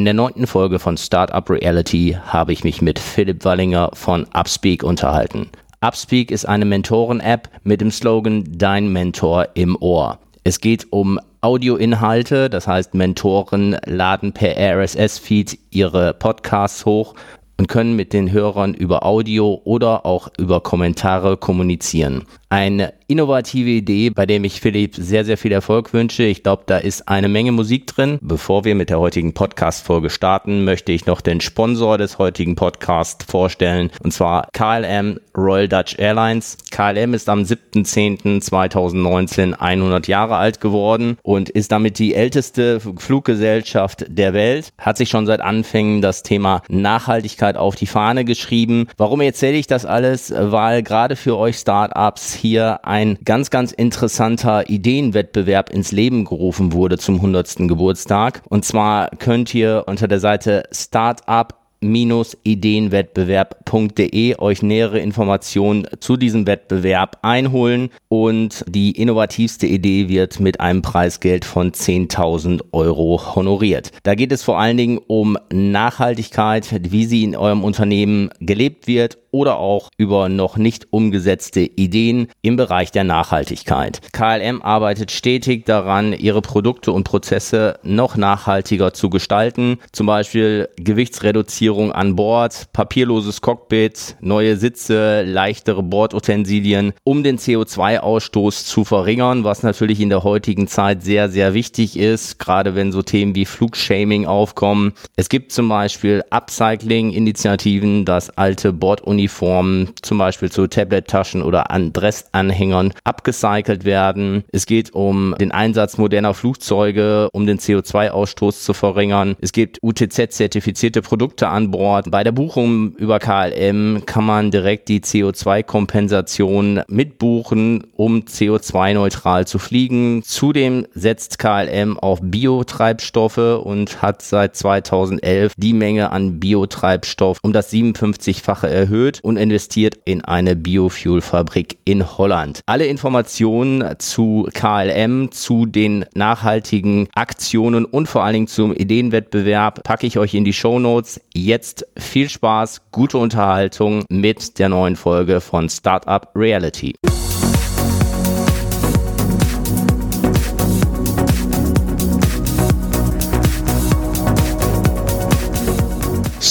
In der neunten Folge von Startup Reality habe ich mich mit Philipp Wallinger von Upspeak unterhalten. Upspeak ist eine Mentoren-App mit dem Slogan Dein Mentor im Ohr. Es geht um Audioinhalte, das heißt Mentoren laden per RSS-Feed ihre Podcasts hoch und können mit den Hörern über Audio oder auch über Kommentare kommunizieren. Eine innovative Idee, bei dem ich Philipp sehr, sehr viel Erfolg wünsche. Ich glaube, da ist eine Menge Musik drin. Bevor wir mit der heutigen Podcast-Folge starten, möchte ich noch den Sponsor des heutigen Podcasts vorstellen, und zwar KLM Royal Dutch Airlines. KLM ist am 7.10.2019 100 Jahre alt geworden und ist damit die älteste Fluggesellschaft der Welt. Hat sich schon seit Anfängen das Thema Nachhaltigkeit auf die Fahne geschrieben. Warum erzähle ich das alles? Weil gerade für euch Startups hier ein ganz, ganz interessanter Ideenwettbewerb ins Leben gerufen wurde zum 100. Geburtstag. Und zwar könnt ihr unter der Seite Startup ideenwettbewerb.de euch nähere Informationen zu diesem Wettbewerb einholen und die innovativste Idee wird mit einem Preisgeld von 10.000 Euro honoriert. Da geht es vor allen Dingen um Nachhaltigkeit, wie sie in eurem Unternehmen gelebt wird oder auch über noch nicht umgesetzte Ideen im Bereich der Nachhaltigkeit. KLM arbeitet stetig daran, ihre Produkte und Prozesse noch nachhaltiger zu gestalten, zum Beispiel Gewichtsreduzierung an Bord, papierloses Cockpit, neue Sitze, leichtere Bordutensilien, um den CO2-Ausstoß zu verringern, was natürlich in der heutigen Zeit sehr, sehr wichtig ist, gerade wenn so Themen wie Flugshaming aufkommen. Es gibt zum Beispiel Upcycling-Initiativen, dass alte Borduniformen Uniformen, zum Beispiel zu Tablet-Taschen oder an Dressanhängern, abgecycelt werden. Es geht um den Einsatz moderner Flugzeuge, um den CO2-Ausstoß zu verringern. Es gibt UTZ-zertifizierte Produkte an Bord. Bei der Buchung über KLM kann man direkt die CO2-Kompensation mitbuchen, um CO2-neutral zu fliegen. Zudem setzt KLM auf Biotreibstoffe und hat seit 2011 die Menge an Biotreibstoff um das 57-fache erhöht erhöht und investiert in eine Biofuelfabrik in Holland. Alle Informationen zu KLM, zu den nachhaltigen Aktionen und vor allen Dingen zum Ideenwettbewerb packe ich euch in die Show Notes. Jetzt viel Spaß, gute Unterhaltung mit der neuen Folge von Startup Reality.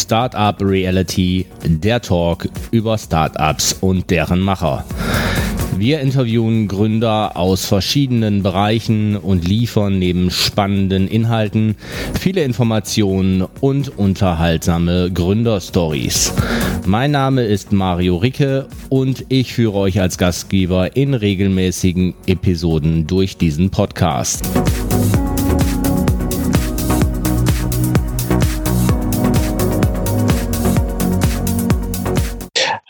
Startup Reality, der Talk über Startups und deren Macher. Wir interviewen Gründer aus verschiedenen Bereichen und liefern neben spannenden Inhalten viele Informationen und unterhaltsame Gründerstories. Mein Name ist Mario Ricke und ich führe euch als Gastgeber in regelmäßigen Episoden durch diesen Podcast.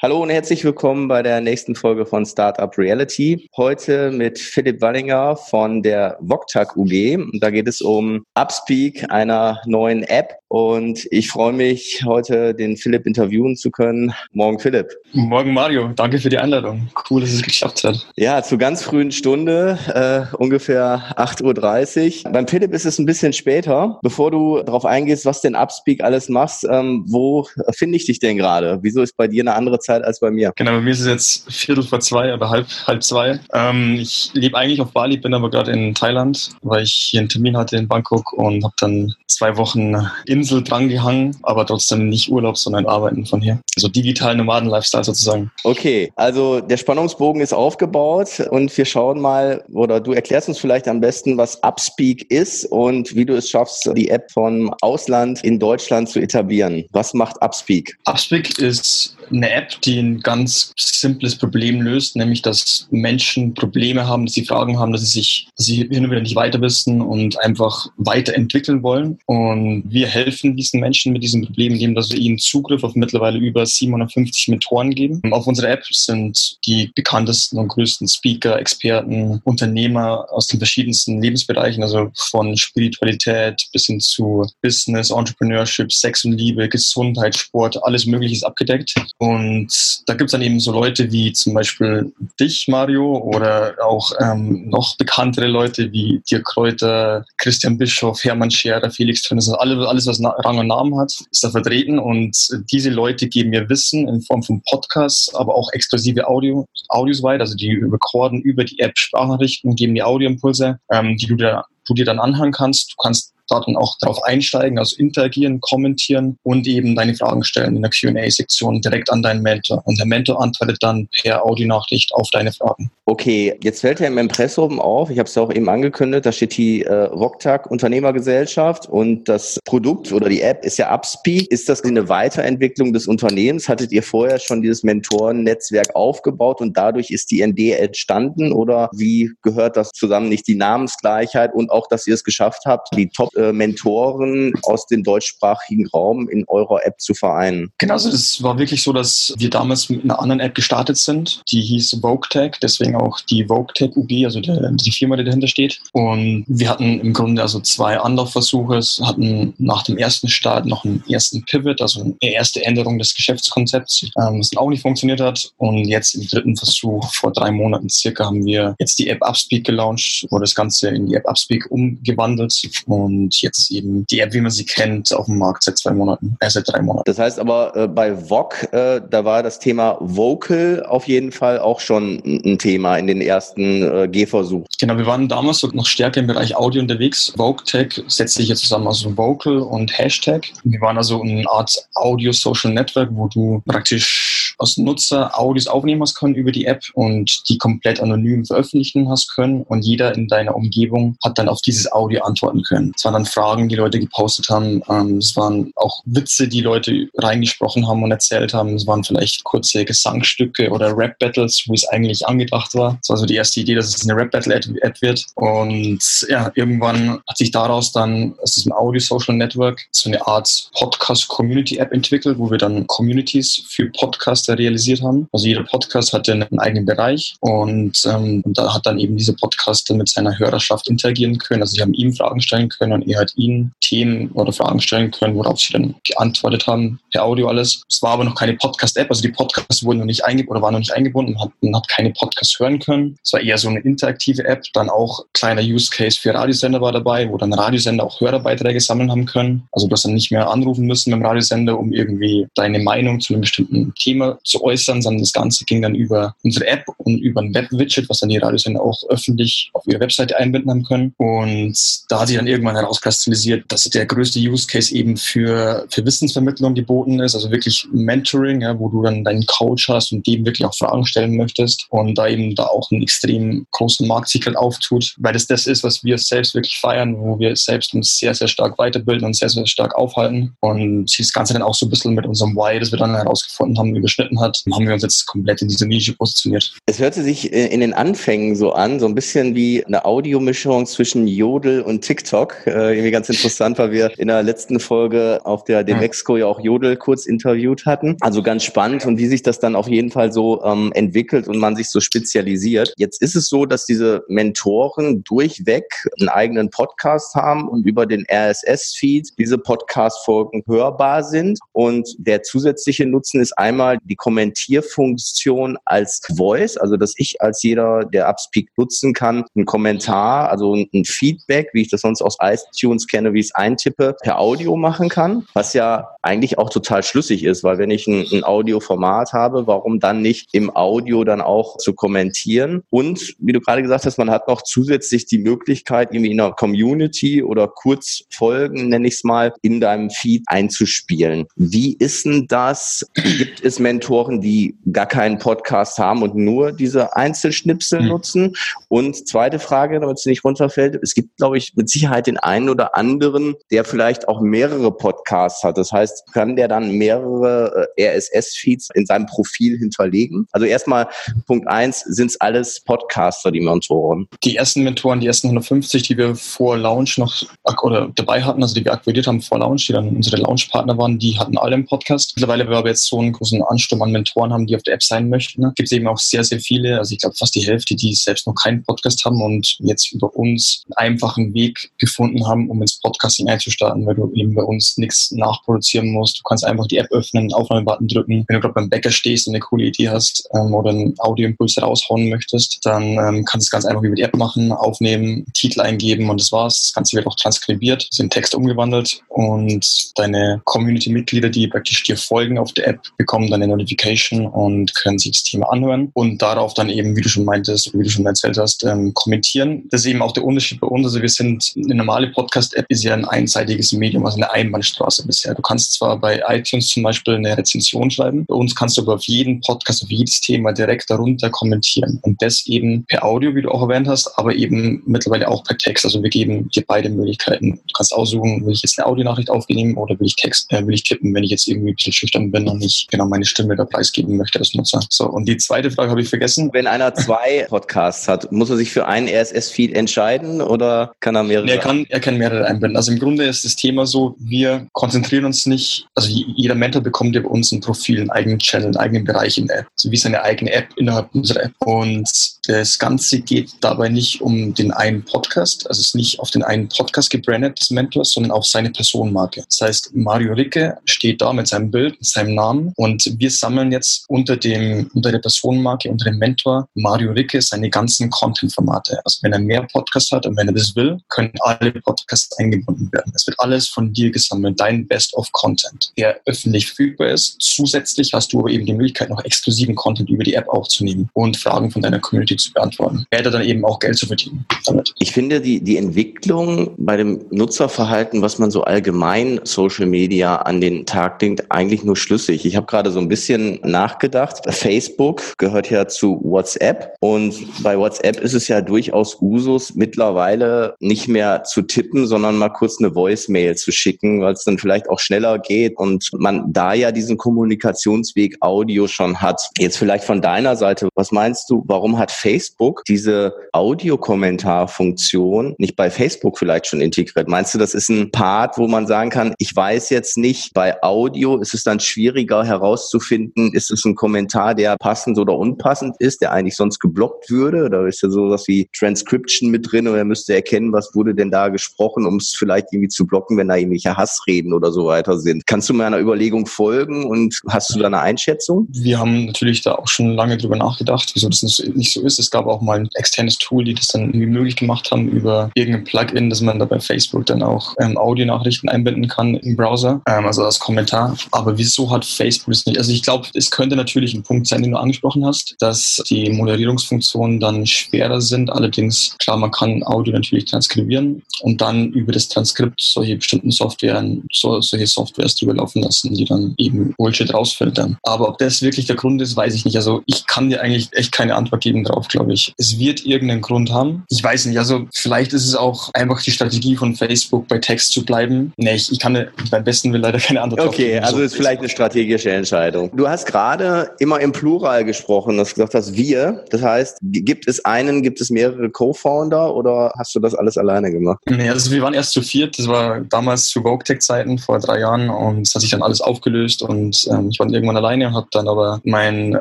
Hallo und herzlich willkommen bei der nächsten Folge von Startup Reality. Heute mit Philipp Wallinger von der Voktak UG. Da geht es um Upspeak, einer neuen App. Und ich freue mich, heute den Philipp interviewen zu können. Morgen, Philipp. Morgen, Mario. Danke für die Einladung. Cool, dass es geklappt hat. Ja, zur ganz frühen Stunde, äh, ungefähr 8.30 Uhr. Beim Philipp ist es ein bisschen später. Bevor du darauf eingehst, was denn Upspeak alles machst, ähm, wo finde ich dich denn gerade? Wieso ist bei dir eine andere Zeit als bei mir. Genau, bei mir ist es jetzt Viertel vor zwei oder halb, halb zwei. Ähm, ich lebe eigentlich auf Bali, bin aber gerade in Thailand, weil ich hier einen Termin hatte in Bangkok und habe dann zwei Wochen Insel dran gehangen, aber trotzdem nicht Urlaub, sondern Arbeiten von hier. Also digital Nomaden-Lifestyle sozusagen. Okay, also der Spannungsbogen ist aufgebaut und wir schauen mal, oder du erklärst uns vielleicht am besten, was Upspeak ist und wie du es schaffst, die App vom Ausland in Deutschland zu etablieren. Was macht Upspeak? Upspeak ist eine App, die ein ganz simples Problem löst, nämlich dass Menschen Probleme haben, dass sie Fragen haben, dass sie sich, dass sie hin und wieder nicht weiter wissen und einfach weiterentwickeln wollen. Und wir helfen diesen Menschen mit diesem Problem, indem dass wir ihnen Zugriff auf mittlerweile über 750 Mentoren geben. Auf unserer App sind die bekanntesten und größten Speaker, Experten, Unternehmer aus den verschiedensten Lebensbereichen, also von Spiritualität bis hin zu Business, Entrepreneurship, Sex und Liebe, Gesundheit, Sport, alles Mögliche ist abgedeckt. Und da gibt es dann eben so Leute wie zum Beispiel dich, Mario, oder auch ähm, noch bekanntere Leute wie Dirk Kräuter, Christian Bischoff, Hermann Scherer, Felix Tönnies, also alles, alles, was Rang und Namen hat, ist da vertreten und diese Leute geben mir Wissen in Form von Podcasts, aber auch exklusive Audio, Audios weiter, also die recorden über die App Sprachnachrichten, geben die Audioimpulse, ähm, die du dir, du dir dann anhören kannst. Du kannst da dann auch darauf einsteigen, also interagieren, kommentieren und eben deine Fragen stellen in der Qa-Sektion direkt an deinen Mentor. Und der Mentor antwortet dann per Audionachricht auf deine Fragen. Okay, jetzt fällt ja im Impressum auf, ich habe es ja auch eben angekündigt, da steht die äh, Vogtag Unternehmergesellschaft und das Produkt oder die App ist ja Upspeak. Ist das eine Weiterentwicklung des Unternehmens? Hattet ihr vorher schon dieses Mentoren-Netzwerk aufgebaut und dadurch ist die ND entstanden oder wie gehört das zusammen? Nicht die Namensgleichheit und auch, dass ihr es geschafft habt, die Top äh, Mentoren aus dem deutschsprachigen Raum in eurer App zu vereinen? Genau, also es war wirklich so, dass wir damals mit einer anderen App gestartet sind, die hieß VogueTech, deswegen auch die VogueTech UG, also der, die Firma, die dahinter steht. Und wir hatten im Grunde also zwei Anlaufversuche, hatten nach dem ersten Start noch einen ersten Pivot, also eine erste Änderung des Geschäftskonzepts, ähm, was auch nicht funktioniert hat. Und jetzt im dritten Versuch vor drei Monaten circa haben wir jetzt die App Upspeak gelauncht, wurde das Ganze in die App Upspeak umgewandelt und und jetzt eben die App, wie man sie kennt, auf dem Markt seit zwei Monaten, äh, seit drei Monaten. Das heißt aber äh, bei VOG, äh, da war das Thema Vocal auf jeden Fall auch schon ein Thema in den ersten äh, Gehversuchen. Genau, wir waren damals noch stärker im Bereich Audio unterwegs. VogueTech setzt sich jetzt zusammen aus Vocal und Hashtag. Wir waren also eine Art Audio-Social Network, wo du praktisch als Nutzer Audios aufnehmen hast können über die App und die komplett anonym veröffentlichen hast können und jeder in deiner Umgebung hat dann auf dieses Audio antworten können. Es waren dann Fragen, die Leute gepostet haben. Ähm, es waren auch Witze, die Leute reingesprochen haben und erzählt haben. Es waren vielleicht kurze Gesangstücke oder Rap-Battles, wo es eigentlich angedacht war. Es war so die erste Idee, dass es eine Rap-Battle-App wird. Und ja, irgendwann hat sich daraus dann aus diesem Audio-Social Network so eine Art Podcast-Community-App entwickelt, wo wir dann Communities für Podcaster realisiert haben. Also jeder Podcast hatte einen eigenen Bereich und, ähm, und da hat dann eben dieser Podcaster mit seiner Hörerschaft interagieren können. Also sie haben ihm Fragen stellen können und er hat ihnen Themen oder Fragen stellen können, worauf sie dann geantwortet haben, per Audio alles. Es war aber noch keine Podcast-App, also die Podcasts wurden noch nicht eingebunden oder waren noch nicht eingebunden, man hat, man hat keine Podcasts hören können. Es war eher so eine interaktive App, dann auch kleiner Use Case für Radiosender war dabei, wo dann Radiosender auch Hörerbeiträge sammeln haben können. Also du hast dann nicht mehr anrufen müssen beim Radiosender, um irgendwie deine Meinung zu einem bestimmten Thema zu äußern, sondern das Ganze ging dann über unsere App und über ein Web-Widget, was dann die Radiosender auch öffentlich auf ihre Webseite einbinden haben können. Und da hat sich dann irgendwann herauskristallisiert, dass der größte Use Case eben für, für Wissensvermittlung geboten ist, also wirklich Mentoring, ja, wo du dann deinen Coach hast und dem wirklich auch Fragen stellen möchtest und da eben da auch einen extrem großen Marktsiegel auftut, weil das das ist, was wir selbst wirklich feiern, wo wir selbst uns sehr, sehr stark weiterbilden und sehr, sehr stark aufhalten und das Ganze dann auch so ein bisschen mit unserem Why, das wir dann herausgefunden haben, überschnitten hat, haben wir uns jetzt komplett in diese Nische positioniert. Es hörte sich äh, in den Anfängen so an, so ein bisschen wie eine Audiomischung zwischen Jodel und TikTok. Äh, irgendwie ganz interessant, weil wir in der letzten Folge auf der Demexco ja auch Jodel kurz interviewt hatten. Also ganz spannend und wie sich das dann auf jeden Fall so ähm, entwickelt und man sich so spezialisiert. Jetzt ist es so, dass diese Mentoren durchweg einen eigenen Podcast haben und über den RSS-Feed diese Podcast-Folgen hörbar sind. Und der zusätzliche Nutzen ist einmal die Kommentierfunktion als Voice, also dass ich als jeder, der Upspeak nutzen kann, einen Kommentar, also ein Feedback, wie ich das sonst aus iTunes kenne, wie ich es eintippe, per Audio machen kann, was ja eigentlich auch total schlüssig ist, weil wenn ich ein, ein Audioformat habe, warum dann nicht im Audio dann auch zu kommentieren? Und wie du gerade gesagt hast, man hat noch zusätzlich die Möglichkeit, irgendwie in einer Community oder Kurzfolgen, nenne ich es mal, in deinem Feed einzuspielen. Wie ist denn das? Gibt es Mentoren, die gar keinen Podcast haben und nur diese Einzelschnipsel mhm. nutzen? Und zweite Frage, damit es nicht runterfällt, es gibt, glaube ich, mit Sicherheit den einen oder anderen, der vielleicht auch mehrere Podcasts hat. Das heißt, kann der dann mehrere äh, RSS-Feeds in seinem Profil hinterlegen? Also erstmal Punkt eins, sind es alles Podcaster, die Mentoren? Die ersten Mentoren, die ersten 150, die wir vor Launch noch oder dabei hatten, also die wir akquiriert haben vor Launch, die dann unsere Launchpartner waren, die hatten alle einen Podcast. Mittlerweile haben wir aber jetzt so einen großen Anspruch Ansturm an Mentoren haben, die auf der App sein möchten. Ne? Gibt eben auch sehr, sehr viele, also ich glaube fast die Hälfte, die selbst noch keinen Podcast haben und jetzt über uns einen einfachen Weg gefunden haben, um ins Podcasting einzustarten, weil du eben bei uns nichts nachproduzieren musst. Du kannst einfach die App öffnen, Aufnahmebutton drücken. Wenn du gerade beim Bäcker stehst und eine coole Idee hast ähm, oder einen Audioimpuls raushauen möchtest, dann ähm, kannst du es ganz einfach über die App machen, aufnehmen, Titel eingeben und das war's. Das Ganze wird auch transkribiert, in Text umgewandelt und deine Community-Mitglieder, die praktisch dir folgen auf der App, bekommen dann eine Notification und können sich das Thema anhören und darauf dann eben, wie du schon meintest, wie du schon erzählt hast, ähm, kommentieren. Das ist eben auch der Unterschied bei uns. Also wir sind, eine normale Podcast-App ist ja ein einseitiges Medium, also eine Einbahnstraße bisher. Du kannst zwar bei iTunes zum Beispiel eine Rezension schreiben, bei uns kannst du aber auf jeden Podcast, auf jedes Thema direkt darunter kommentieren und das eben per Audio, wie du auch erwähnt hast, aber eben mittlerweile auch per Text. Also wir geben dir beide Möglichkeiten. Du kannst aussuchen, will ich jetzt eine Audionachricht aufnehmen oder will ich Text, äh, will ich tippen, wenn ich jetzt irgendwie ein bisschen schüchtern bin und nicht genau meine Stimme da preisgeben möchte als Nutzer. So, und die zweite Frage habe ich vergessen. Wenn einer zwei Podcasts hat, muss er sich für einen RSS-Feed entscheiden oder kann er mehrere? Nee, er kann, er kann mehrere einbinden. Also im Grunde ist das Thema so, wir konzentrieren uns nicht, also jeder Mentor bekommt ja bei uns ein Profil, einen eigenen Channel, einen eigenen Bereich in der App, so wie seine eigene App innerhalb unserer App. Und das Ganze geht dabei nicht um den einen Podcast, also es ist nicht auf den einen Podcast gebrandet des Mentors, sondern auf seine Personenmarke. Das heißt, Mario Ricke steht da mit seinem Bild, mit seinem Namen und wir sammeln jetzt unter dem, unter der Personenmarke, unter dem Mentor Mario Ricke seine ganzen Content-Formate. Also wenn er mehr Podcasts hat und wenn er das will, können alle Podcasts eingebunden werden. Es wird alles von dir gesammelt, dein Best of Content, der öffentlich verfügbar ist. Zusätzlich hast du aber eben die Möglichkeit, noch exklusiven Content über die App aufzunehmen und Fragen von deiner Community zu beantworten. Werde dann eben auch Geld zu verdienen damit. Ich finde die, die Entwicklung bei dem Nutzerverhalten, was man so allgemein Social Media an den Tag legt, eigentlich nur schlüssig. Ich habe gerade so ein bisschen nachgedacht. Facebook gehört ja zu WhatsApp und bei WhatsApp ist es ja durchaus Usus, mittlerweile nicht mehr zu tippen, sondern mal kurz eine Voicemail zu schicken, weil es dann vielleicht auch schneller geht und man da ja diesen Kommunikationsweg Audio schon hat. Jetzt vielleicht von deiner Seite, was meinst du, warum hat Facebook diese Audiokommentarfunktion nicht bei Facebook vielleicht schon integriert? Meinst du, das ist ein Part, wo man sagen kann, ich weiß jetzt nicht, bei Audio ist es dann schwieriger herauszufinden, ist es ein Kommentar, der passend oder unpassend ist, der eigentlich sonst geblockt würde? Oder ist ja sowas wie Transcription mit drin oder müsste erkennen, was wurde denn da gesprochen, um es vielleicht irgendwie zu blocken, wenn da irgendwelche Hassreden oder so weiter sind? Kannst du meiner Überlegung folgen und hast du da eine Einschätzung? Wir haben natürlich da auch schon lange drüber nachgedacht, wieso das nicht so ist. Es gab auch mal ein externes Tool, die das dann irgendwie möglich gemacht haben über irgendein Plugin, dass man da bei Facebook dann auch ähm, Audionachrichten einbinden kann im Browser, ähm, also als Kommentar. Aber wieso hat Facebook das nicht? Also ich glaube, es könnte natürlich ein Punkt sein, den du angesprochen hast, dass die Moderierungsfunktionen dann schwerer sind. Allerdings, klar, man kann Audio natürlich transkribieren und dann über das Transkript solche bestimmten Softwaren, so, solche Softwares drüber laufen lassen, die dann eben Bullshit rausfiltern. Aber ob das wirklich der Grund ist, weiß ich nicht. Also ich kann dir eigentlich echt keine Antwort geben drauf, glaube ich. Es wird irgendeinen Grund haben. Ich weiß nicht. Also vielleicht ist es auch einfach die Strategie von Facebook, bei Text zu bleiben. Nee, ich, ich kann beim besten will leider keine Antwort Okay, also so ist vielleicht eine strategische Entscheidung. Du hast gerade immer im Plural gesprochen, dass du gesagt hast, wir. Das heißt, gibt es einen, gibt es mehrere Co-Founder oder hast du das alles alleine gemacht? Nee, also wir waren erst zu viert. Das war damals zu VogueTech-Zeiten vor drei Jahren und es hat sich dann alles aufgelöst und ähm, ich war dann irgendwann alleine und habe dann aber meinen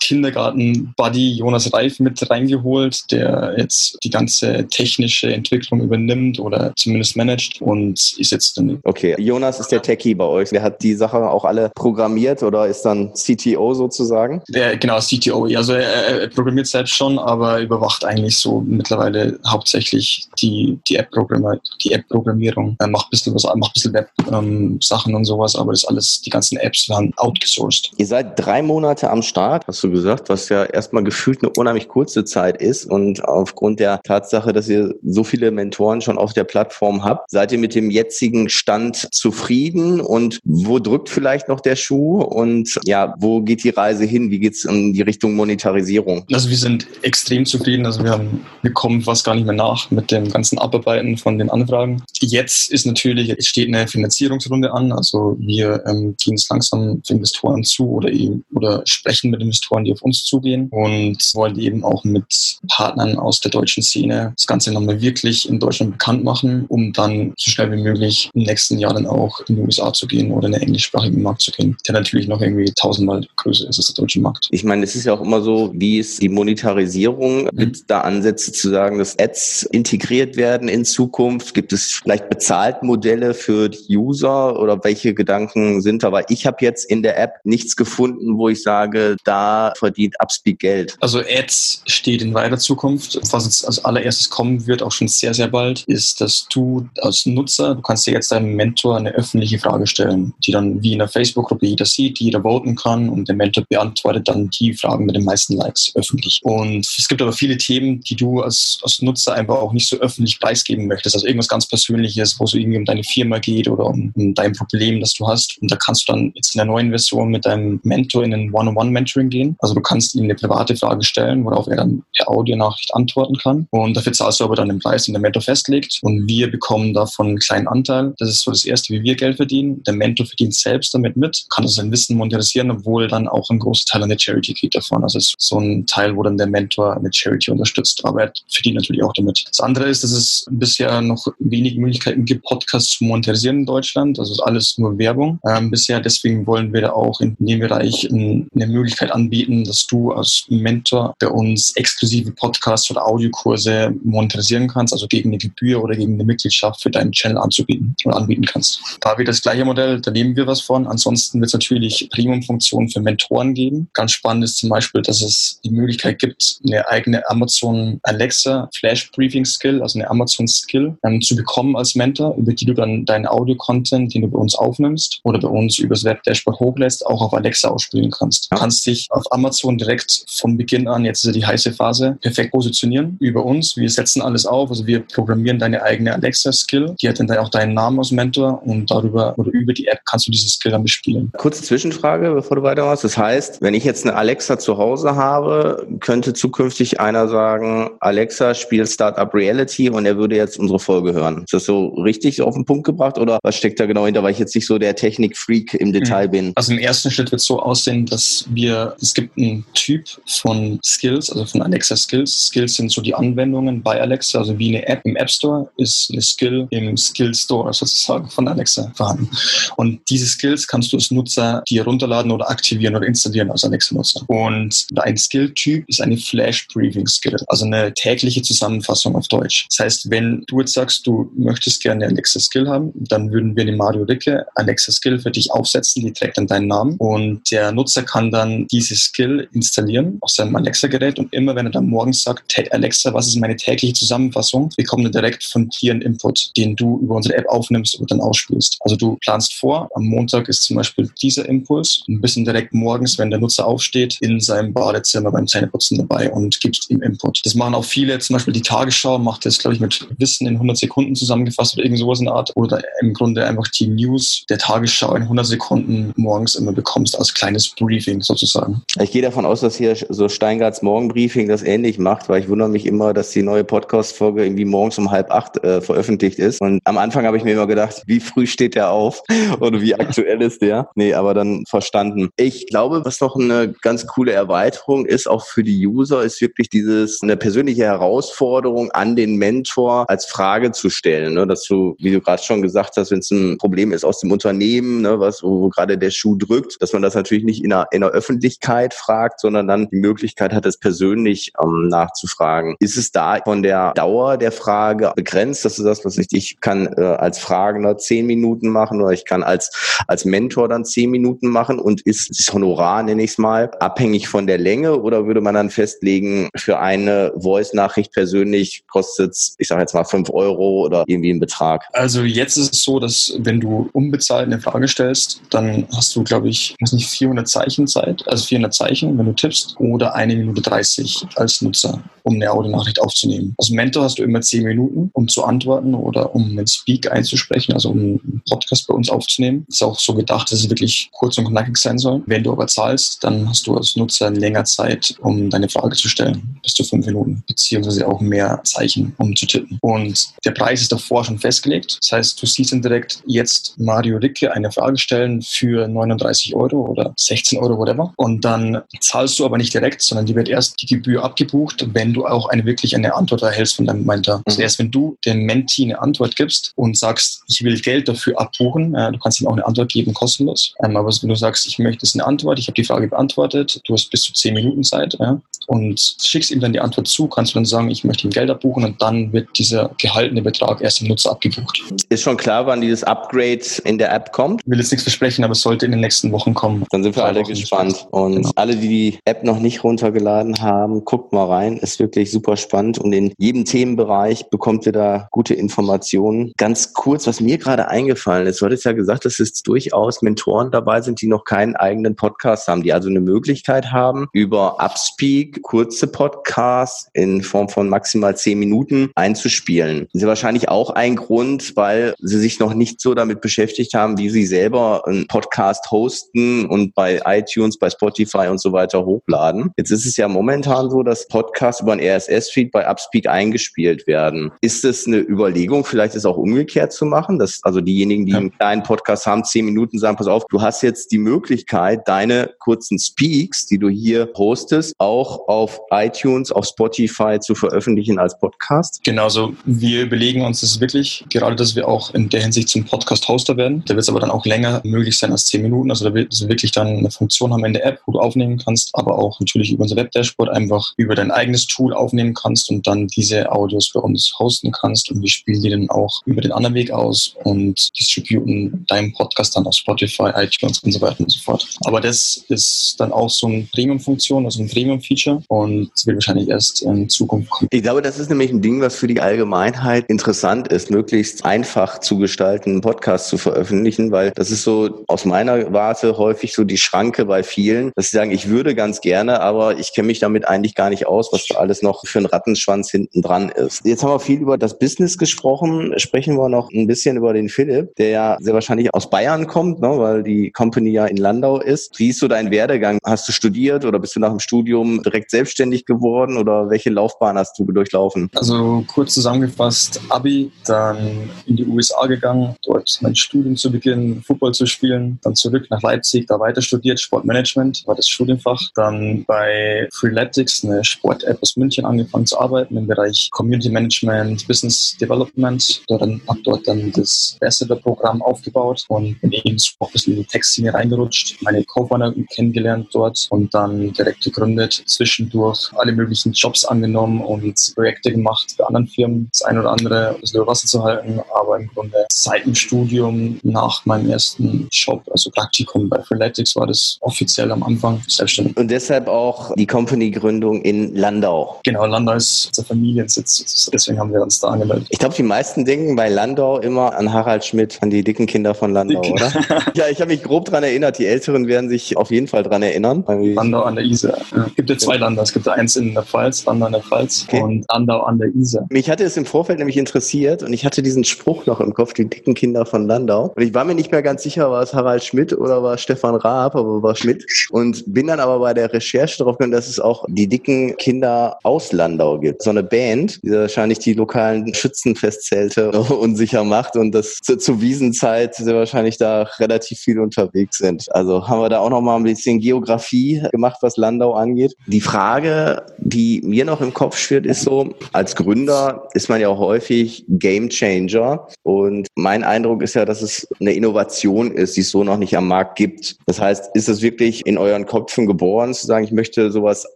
Kindergarten-Buddy Jonas Reif mit reingeholt, der jetzt die ganze technische Entwicklung übernimmt oder zumindest managt und ist jetzt dann. Okay, Jonas ist der Techie bei euch. Der hat die Sache auch alle programmiert oder ist dann CTO sozusagen? Der, genau, CTO. Also er, er programmiert selbst schon, aber überwacht eigentlich so mittlerweile hauptsächlich die, die App-Programmierung. Die App-Programmierung. Er macht ein bisschen was, macht ein bisschen Web-Sachen ähm, und sowas, aber das alles, die ganzen Apps werden outgesourced. Ihr seid drei Monate am Start, hast du gesagt, was ja erstmal gefühlt eine unheimlich kurze Zeit ist und aufgrund der Tatsache, dass ihr so viele Mentoren schon auf der Plattform habt, seid ihr mit dem jetzigen Stand zufrieden und wo drückt vielleicht noch der Schuh und ja, wo geht die Reise hin? Wie geht es in die Richtung Monetarisierung? Also wir sind extrem zufrieden. Also wir haben, wir kommen fast gar nicht mehr nach mit dem ganzen Abarbeiten von den Anfragen. Jetzt ist natürlich, es steht eine Finanzierungsrunde an. Also wir ähm, gehen es langsam für Investoren zu oder eben oder sprechen mit Investoren, die auf uns zugehen und wollen eben auch mit Partnern aus der deutschen Szene das Ganze nochmal wirklich in Deutschland bekannt machen, um dann so schnell wie möglich im nächsten Jahr dann auch in die USA zu gehen oder in den englischsprachigen Markt zu gehen, der natürlich noch irgendwie tausend tausendmal größer ist als der deutsche Markt. Ich meine, es ist ja auch immer so, wie ist die Monetarisierung? Mhm. Gibt es da Ansätze zu sagen, dass Ads integriert werden in Zukunft? Gibt es vielleicht Bezahltmodelle für die User oder welche Gedanken sind da? Weil ich habe jetzt in der App nichts gefunden, wo ich sage, da verdient Upspeak Geld. Also Ads steht in weiter Zukunft. Was jetzt als allererstes kommen wird, auch schon sehr, sehr bald, ist, dass du als Nutzer, du kannst dir jetzt deinem Mentor eine öffentliche Frage stellen, die dann wie in der Facebook-Gruppe jeder sieht, die jeder voten kann und der Mentor beantwortet dann die Fragen mit den meisten Likes öffentlich. Und es gibt aber viele Themen, die du als, als Nutzer einfach auch nicht so öffentlich preisgeben möchtest. Also irgendwas ganz Persönliches, wo es irgendwie um deine Firma geht oder um, um dein Problem, das du hast. Und da kannst du dann jetzt in der neuen Version mit deinem Mentor in ein One-on-One-Mentoring gehen. Also du kannst ihm eine private Frage stellen, worauf er dann per Audionachricht antworten kann. Und dafür zahlst du aber dann den Preis, den der Mentor festlegt. Und wir bekommen davon einen kleinen Anteil. Das ist so das Erste, wie wir Geld verdienen. Der Mentor verdient selbst damit mit, kann also sein Wissen monetarisieren, obwohl dann auch ein großer Teil an der Charity geht davon. Also es ist so ein Teil, wo dann der Mentor eine Charity unterstützt, aber er verdient natürlich auch damit. Das andere ist, dass es bisher noch wenig Möglichkeiten gibt, Podcasts zu monetarisieren in Deutschland. Also ist alles nur Werbung. Ähm, bisher deswegen wollen wir da auch in dem Bereich eine Möglichkeit anbieten, dass du als Mentor bei uns exklusive Podcasts oder Audiokurse monetarisieren kannst, also gegen eine Gebühr oder gegen eine Mitgliedschaft für deinen Channel anzubieten oder anbieten kannst. Da wird das gleiche Modell, da nehmen wir was von. Ansonsten wird es natürlich Premium-Funktionen für Mentoren geben. Ganz spannend ist zum Beispiel, dass es die Möglichkeit gibt, eine eigene Amazon Alexa Flash Briefing Skill, also eine Amazon Skill, ähm, zu bekommen als Mentor, über die du dann deinen Audio-Content, den du bei uns aufnimmst oder bei uns übers Web-Dashboard hochlässt, auch auf Alexa ausspielen kannst. Du kannst dich auf Amazon direkt von Beginn an, jetzt ist ja die heiße Phase, perfekt positionieren über uns. Wir setzen alles auf, also wir programmieren deine eigene Alexa-Skill, die hat dann auch deinen Namen als Mentor und darüber oder über die App kannst du diese Skill dann bespielen. Kurze Zwischenfrage, bevor du weitermachst. Das heißt, wenn ich jetzt eine Alexa zu Hause habe, könnte zukünftig einer sagen, Alexa spielt Startup Reality und er würde jetzt unsere Folge hören. Ist das so richtig auf den Punkt gebracht oder was steckt da genau hinter, weil ich jetzt nicht so der Technik-Freak im Detail mhm. bin? Also im ersten Schritt wird es so aussehen, dass wir, es gibt einen Typ von Skills, also von Alexa Skills. Skills sind so die Anwendungen bei Alexa, also wie eine App im App Store ist eine Skill im Skill Store sozusagen von Alexa vorhanden. Und diese Skills kannst du als Nutzer dir runterladen oder aktivieren oder installieren als Alexa-Nutzer. Und ein Skill-Typ ist eine Flash-Briefing-Skill, also eine tägliche Zusammenfassung auf Deutsch. Das heißt, wenn du jetzt sagst, du möchtest gerne eine Alexa-Skill haben, dann würden wir eine Mario Ricke Alexa-Skill für dich aufsetzen, die trägt dann deinen Namen und der Nutzer kann dann diese Skill installieren auf seinem Alexa-Gerät und immer wenn er dann morgens sagt, hey Alexa, was ist meine tägliche Zusammenfassung, bekommt er direkt von dir einen Input, den du über unsere App aufnimmst und dann ausspielst. Also du planst vor, am Montag ist zum Beispiel dieser Impuls, ein bisschen direkt morgens, wenn der Nutzer aufsteht, in seinem Badezimmer beim Zähneputzen dabei und gibst ihm Input. Das machen auch viele, zum Beispiel die Tagesschau macht das, glaube ich, mit Wissen in 100 Sekunden zusammengefasst oder irgend sowas in der Art. Oder im Grunde einfach die News der Tagesschau in 100 Sekunden morgens immer bekommst als kleines Briefing sozusagen. Ich gehe davon aus, dass hier so Steingarts Morgenbriefing das ähnlich macht, weil ich wundere mich immer, dass die neue Podcast-Folge irgendwie morgens um halb acht äh, veröffentlicht ist. Und am Anfang habe ich mir immer gedacht, wie früh steht der auf oder wie aktuell ist der? Nee, aber dann verstanden. Ich glaube, was noch eine ganz coole Erweiterung ist, auch für die User, ist wirklich dieses, eine persönliche Herausforderung an den Mentor als Frage zu stellen. Ne? Dass du, wie du gerade schon gesagt hast, wenn es ein Problem ist aus dem Unternehmen, ne, was, wo, wo gerade der Schuh drückt, dass man das natürlich nicht in der, in der Öffentlichkeit fragt, sondern dann die Möglichkeit hat, es persönlich ähm, nachzufragen. Ist es da von der Dauer der Frage begrenzt, dass du sagst, was ich, ich kann äh, als Fragender zehn Minuten machen oder ich kann als, als Mentor dann zehn Minuten machen und ist das Honorar, nenne ich es mal, abhängig von der Länge oder würde man dann festlegen, für eine Voice-Nachricht persönlich kostet es, ich sage jetzt mal fünf Euro oder irgendwie einen Betrag? Also jetzt ist es so, dass wenn du unbezahlt eine Frage stellst, dann hast du, glaube ich, weiß nicht, 400 Zeichen Zeit, also 400 Zeichen, wenn du tippst, oder eine Minute 30 als Nutzer um eine Audionachricht aufzunehmen. Als Mentor hast du immer zehn Minuten, um zu antworten oder um einen Speak einzusprechen, also um einen Podcast bei uns aufzunehmen. Ist auch so gedacht, dass es wirklich kurz und knackig sein soll. Wenn du aber zahlst, dann hast du als Nutzer länger Zeit, um deine Frage zu stellen, bis zu fünf Minuten, beziehungsweise auch mehr Zeichen, um zu tippen. Und der Preis ist davor schon festgelegt. Das heißt, du siehst dann direkt jetzt Mario Ricke eine Frage stellen für 39 Euro oder 16 Euro, whatever. Und dann zahlst du aber nicht direkt, sondern die wird erst die Gebühr abgebucht, wenn du auch eine wirklich eine Antwort erhältst von deinem Mentor. Also mhm. erst wenn du dem Mentee eine Antwort gibst und sagst, ich will Geld dafür abbuchen, äh, du kannst ihm auch eine Antwort geben, kostenlos. Ähm, aber wenn du sagst, ich möchte möchtest eine Antwort, ich habe die Frage beantwortet, du hast bis zu zehn Minuten Zeit ja, und schickst ihm dann die Antwort zu, kannst du dann sagen, ich möchte ihm Geld abbuchen und dann wird dieser gehaltene Betrag erst im Nutzer abgebucht. Ist schon klar, wann dieses Upgrade in der App kommt? Ich will jetzt nichts versprechen, aber es sollte in den nächsten Wochen kommen. Dann sind wir alle gespannt. Und genau. alle, die die App noch nicht runtergeladen haben, guckt mal rein. Ist wirklich super spannend und in jedem Themenbereich bekommt ihr da gute Informationen. Ganz kurz, was mir gerade eingefallen ist, du hattest ja gesagt, dass es durchaus Mentoren dabei sind, die noch keinen eigenen Podcast haben, die also eine Möglichkeit haben, über Upspeak kurze Podcasts in Form von maximal zehn Minuten einzuspielen. Das ist wahrscheinlich auch ein Grund, weil sie sich noch nicht so damit beschäftigt haben, wie sie selber einen Podcast hosten und bei iTunes, bei Spotify und so weiter hochladen. Jetzt ist es ja momentan so, dass Podcasts über ein RSS-Feed bei Upspeak eingespielt werden. Ist es eine Überlegung, vielleicht es auch umgekehrt zu machen, dass also diejenigen, die ja. einen kleinen Podcast haben, zehn Minuten sagen, pass auf, du hast jetzt die Möglichkeit, deine kurzen Speaks, die du hier hostest, auch auf iTunes, auf Spotify zu veröffentlichen als Podcast? Genauso. Wir überlegen uns das wirklich, gerade, dass wir auch in der Hinsicht zum Podcast-Hoster werden. Da wird es aber dann auch länger möglich sein als zehn Minuten. Also da wird es wirklich dann eine Funktion haben in der App, wo du aufnehmen kannst, aber auch natürlich über unser Web-Dashboard einfach über dein eigenes Tool aufnehmen kannst und dann diese Audios bei uns hosten kannst und wir spielen die dann auch über den anderen Weg aus und distributen deinen Podcast dann auf Spotify, iTunes und so weiter und so fort. Aber das ist dann auch so eine Premium-Funktion, also ein Premium-Feature und wird wahrscheinlich erst in Zukunft kommen. Ich glaube, das ist nämlich ein Ding, was für die Allgemeinheit interessant ist, möglichst einfach zu gestalten, einen Podcast zu veröffentlichen, weil das ist so aus meiner Warte häufig so die Schranke bei vielen, dass sie sagen, ich würde ganz gerne, aber ich kenne mich damit eigentlich gar nicht aus, was da alles noch für ein Rattenschwanz hinten dran ist. Jetzt haben wir viel über das Business gesprochen, sprechen wir noch ein bisschen über den Philipp, der ja sehr wahrscheinlich aus Bayern kommt, ne, weil die Company ja in Landau ist. Wie ist so dein Werdegang? Hast du studiert oder bist du nach dem Studium direkt selbstständig geworden oder welche Laufbahn hast du durchlaufen? Also kurz zusammengefasst, Abi, dann in die USA gegangen, dort mein Studium zu beginnen, Football zu spielen, dann zurück nach Leipzig, da weiter studiert, Sportmanagement war das Studienfach, dann bei Freeletics, eine Sport-App aus München, angefangen zu arbeiten im Bereich Community Management, Business Development, dann, hab dort dann das Ambassador-Programm aufgebaut und bin eben auch ein bisschen in die Tech-Szene reingerutscht, meine Co-Founder kennengelernt dort und dann direkt gegründet, zwischendurch alle möglichen Jobs angenommen und Projekte gemacht für anderen Firmen, das ein oder andere bisschen über Wasser zu halten, aber im Grunde seit dem Studium nach meinem ersten Job, also Praktikum bei Freeletics war das offiziell am Anfang selbstständig. Und deshalb auch die Company-Gründung in Landau. Genau, Landau ist unser Familiensitz, deswegen haben wir uns da angemeldet. Ich glaube, die meisten denken bei Landau immer an Harald Schmidt, an die dicken Kinder von Landau, oder? ja, ich habe mich grob daran erinnert. Die Älteren werden sich auf jeden Fall daran erinnern. Landau an der Isar. Ja. Es gibt ja zwei Landau. Es gibt eins in der Pfalz, Landau an der Pfalz okay. und Landau an der Isar. Mich hatte es im Vorfeld nämlich interessiert und ich hatte diesen Spruch noch im Kopf, die dicken Kinder von Landau. Und ich war mir nicht mehr ganz sicher, war es Harald Schmidt oder war es Stefan Raab, aber war Schmidt. Und bin dann aber bei der Recherche darauf gekommen, dass es auch die dicken Kinder aus Landau gibt. So eine Band, die wahrscheinlich die lokalen Schützenfestzelte unsicher macht und das zu, zur Wiesenzeit sehr wahrscheinlich da relativ viel unterwegs sind. Also haben wir da auch noch mal ein bisschen Geografie gemacht, was Landau angeht. Die Frage, die mir noch im Kopf schwirrt, ist so, als Gründer ist man ja auch häufig Game Changer und mein Eindruck ist ja, dass es eine Innovation ist, die es so noch nicht am Markt gibt. Das heißt, ist es wirklich in euren Köpfen geboren, zu sagen, ich möchte sowas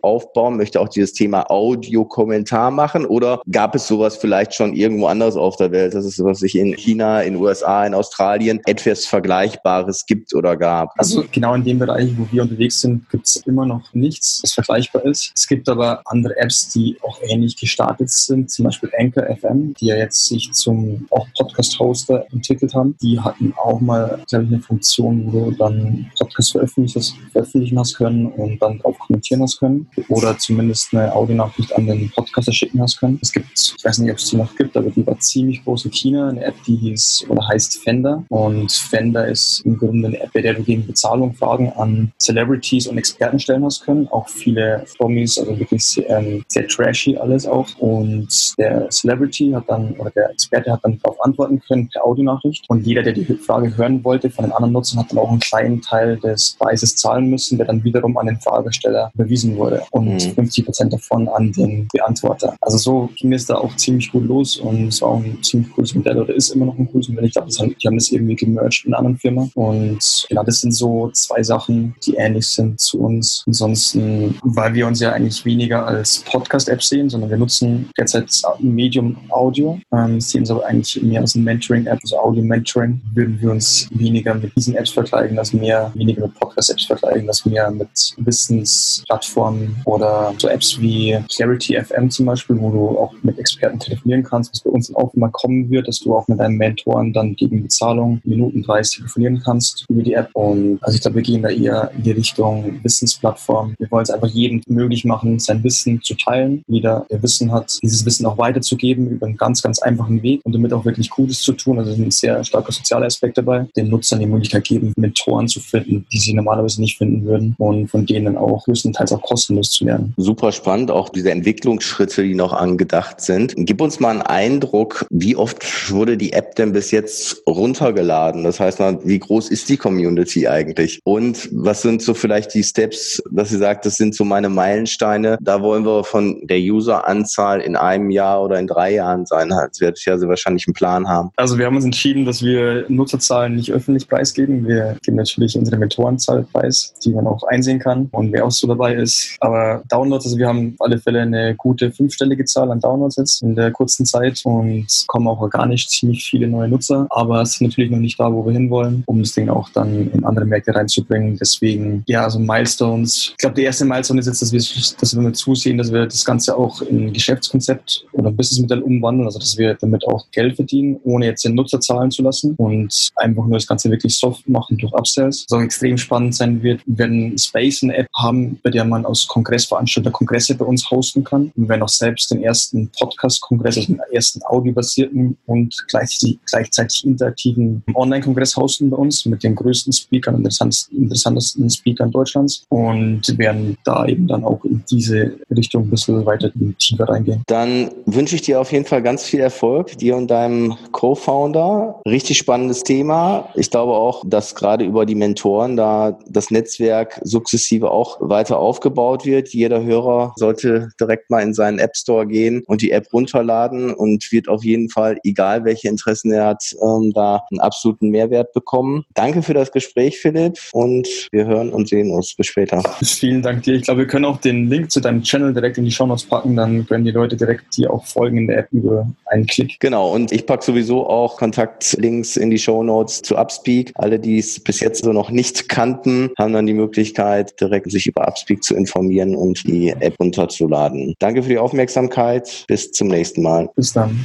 aufbauen, möchte auch dieses Thema Audio-Kommentar machen oder gab es sowas vielleicht schon irgendwo anders auf der Welt, dass es sowas sich in China, in USA, in Australien etwas Vergleichbares gibt oder gab? Also genau in dem Bereich, wo wir unterwegs sind, gibt es immer noch nichts, was vergleichbar ist. Es gibt aber andere Apps, die auch ähnlich gestartet sind, zum Beispiel Anchor FM, die ja jetzt sich zum auch Podcast-Hoster entwickelt haben. Die hatten auch mal, glaube ich, eine Funktion, wo du dann Podcast veröffentlichen hast können und dann drauf kommentieren hast können oder zumindest eine Audionachricht an den Podcaster schicken hast können. Es gibt, ich weiß nicht, ob es die noch gibt, aber die war ziemlich groß in China, eine App, die hieß oder heißt Fender und Fender ist im Grunde eine App, bei der du gegen Bezahlung Fragen an Celebrities und Experten stellen hast können, auch viele Promis, also wirklich sehr, ähm, sehr trashy alles auch. Und der Celebrity hat dann, oder der Experte hat dann darauf antworten können per Audionachricht. Und jeder, der die Frage hören wollte von den anderen Nutzern, hat dann auch einen kleinen Teil des Preises zahlen müssen, der dann wiederum an den Fragesteller überwiesen wurde. Und mhm. 50 Prozent davon an den Beantworter. Also so ging es da auch ziemlich gut los und es war auch ein ziemlich cooles Modell oder ist immer noch ein cooles Modell. Ich glaube, die haben das irgendwie gemerged in einer anderen Firma. Und genau, das sind so zwei Sachen, die ähnlich sind zu uns. Ansonsten, weil wir uns ja eigentlich weniger als Podcast-App sehen, sondern wir nutzen derzeit Medium Audio, ähm, sehen uns aber eigentlich mehr als ein Mentoring-App, also Audio-Mentoring, würden wir uns weniger mit diesen Apps vergleichen, als mehr weniger mit Podcast-Apps vergleichen, als mehr mit Wissensplattformen oder so Apps wie Clarity FM zum Beispiel, wo du auch mit Experten telefonieren kannst, was bei uns auch immer kommen wird, dass du auch mit deinen Mentoren dann gegen Bezahlung minutenpreis telefonieren kannst über die App. Und also ich glaube, wir gehen da eher in die Richtung Wissensplattform. Wir wollen es einfach jedem möglich machen, sein Wissen zu teilen. Jeder, der Wissen hat, dieses Wissen auch weiterzugeben über einen ganz, ganz einfachen Weg und damit auch wirklich Gutes zu tun. Also ein sehr starker sozialer Aspekt dabei, den Nutzern die Möglichkeit geben, Mentoren zu finden, die sie normalerweise nicht finden würden und von denen auch größtenteils auch kostenlos zu lernen. Super spannend, auch diese Entwicklungsschritte, die noch angedacht sind. Gib uns mal einen Eindruck, wie oft wurde die App denn bis jetzt runtergeladen? Das heißt mal, wie groß ist die Community eigentlich? Und was sind so vielleicht die Steps, dass sie sagt, das sind so meine Meilensteine? Da wollen wir von der Useranzahl in einem Jahr oder in drei Jahren sein. Das wird ja sie wahrscheinlich einen Plan haben. Also wir haben uns entschieden, dass wir Nutzerzahlen nicht öffentlich preisgeben. Wir geben natürlich unsere Mentorenzahl preis, die man auch einsehen kann und wer auch so dabei ist. Aber Downloads, also wir haben auf alle Fälle eine gute fünfstellige Zahl an Downloads jetzt in der kurzen Zeit und kommen auch organisch ziemlich viele neue Nutzer. Aber es ist natürlich noch nicht da, wo wir hinwollen, um das Ding auch dann in andere Märkte reinzubringen. Deswegen, ja, also Milestones. Ich glaube, der erste Milestone ist jetzt, dass wir, dass wir zusehen, dass wir das Ganze auch in Geschäftskonzept oder Businessmodell umwandeln, also dass wir damit auch Geld verdienen, ohne jetzt den Nutzer zahlen zu lassen und einfach nur das Ganze wirklich soft machen durch Upsells. Was auch extrem spannend sein wird, wir werden Space eine App haben, bei der man als Kongressveranstalter Kongresse bei uns hosten kann. Wir werden auch selbst den ersten Podcast-Kongress, also den ersten audiobasierten und gleichzeitig, gleichzeitig interaktiven Online-Kongress hosten bei uns mit den größten Speakern, interessantesten, interessantesten Speakern Deutschlands und werden da eben dann auch in diese Richtung ein bisschen weiter tiefer reingehen. Dann wünsche ich dir auf jeden Fall ganz viel Erfolg, dir und deinem Co-Founder. Richtig spannendes Thema. Ich glaube auch, dass gerade über die Mentoren da das Netzwerk sukzessive auch weiter aufgebaut wird. Jeder Hörer sollte direkt mal in seinen App Store gehen und die App runterladen und wird auf jeden Fall, egal welche Interessen er hat, ähm, da einen absoluten Mehrwert bekommen. Danke für das Gespräch, Philipp, und wir hören und sehen uns. Bis später. Vielen Dank dir. Ich glaube, wir können auch den Link zu deinem Channel direkt in die Show Notes packen. Dann können die Leute direkt dir auch folgen in der App über einen Klick. Genau. Und ich packe sowieso auch Kontaktlinks in die Show Notes zu Upspeak. Alle, die es bis jetzt so noch nicht kannten, haben dann die Möglichkeit, direkt sich über Upspeak zu informieren und die App runterzuladen. Danke für die Aufmerksamkeit. Bis zum nächsten Mal. Bis dann.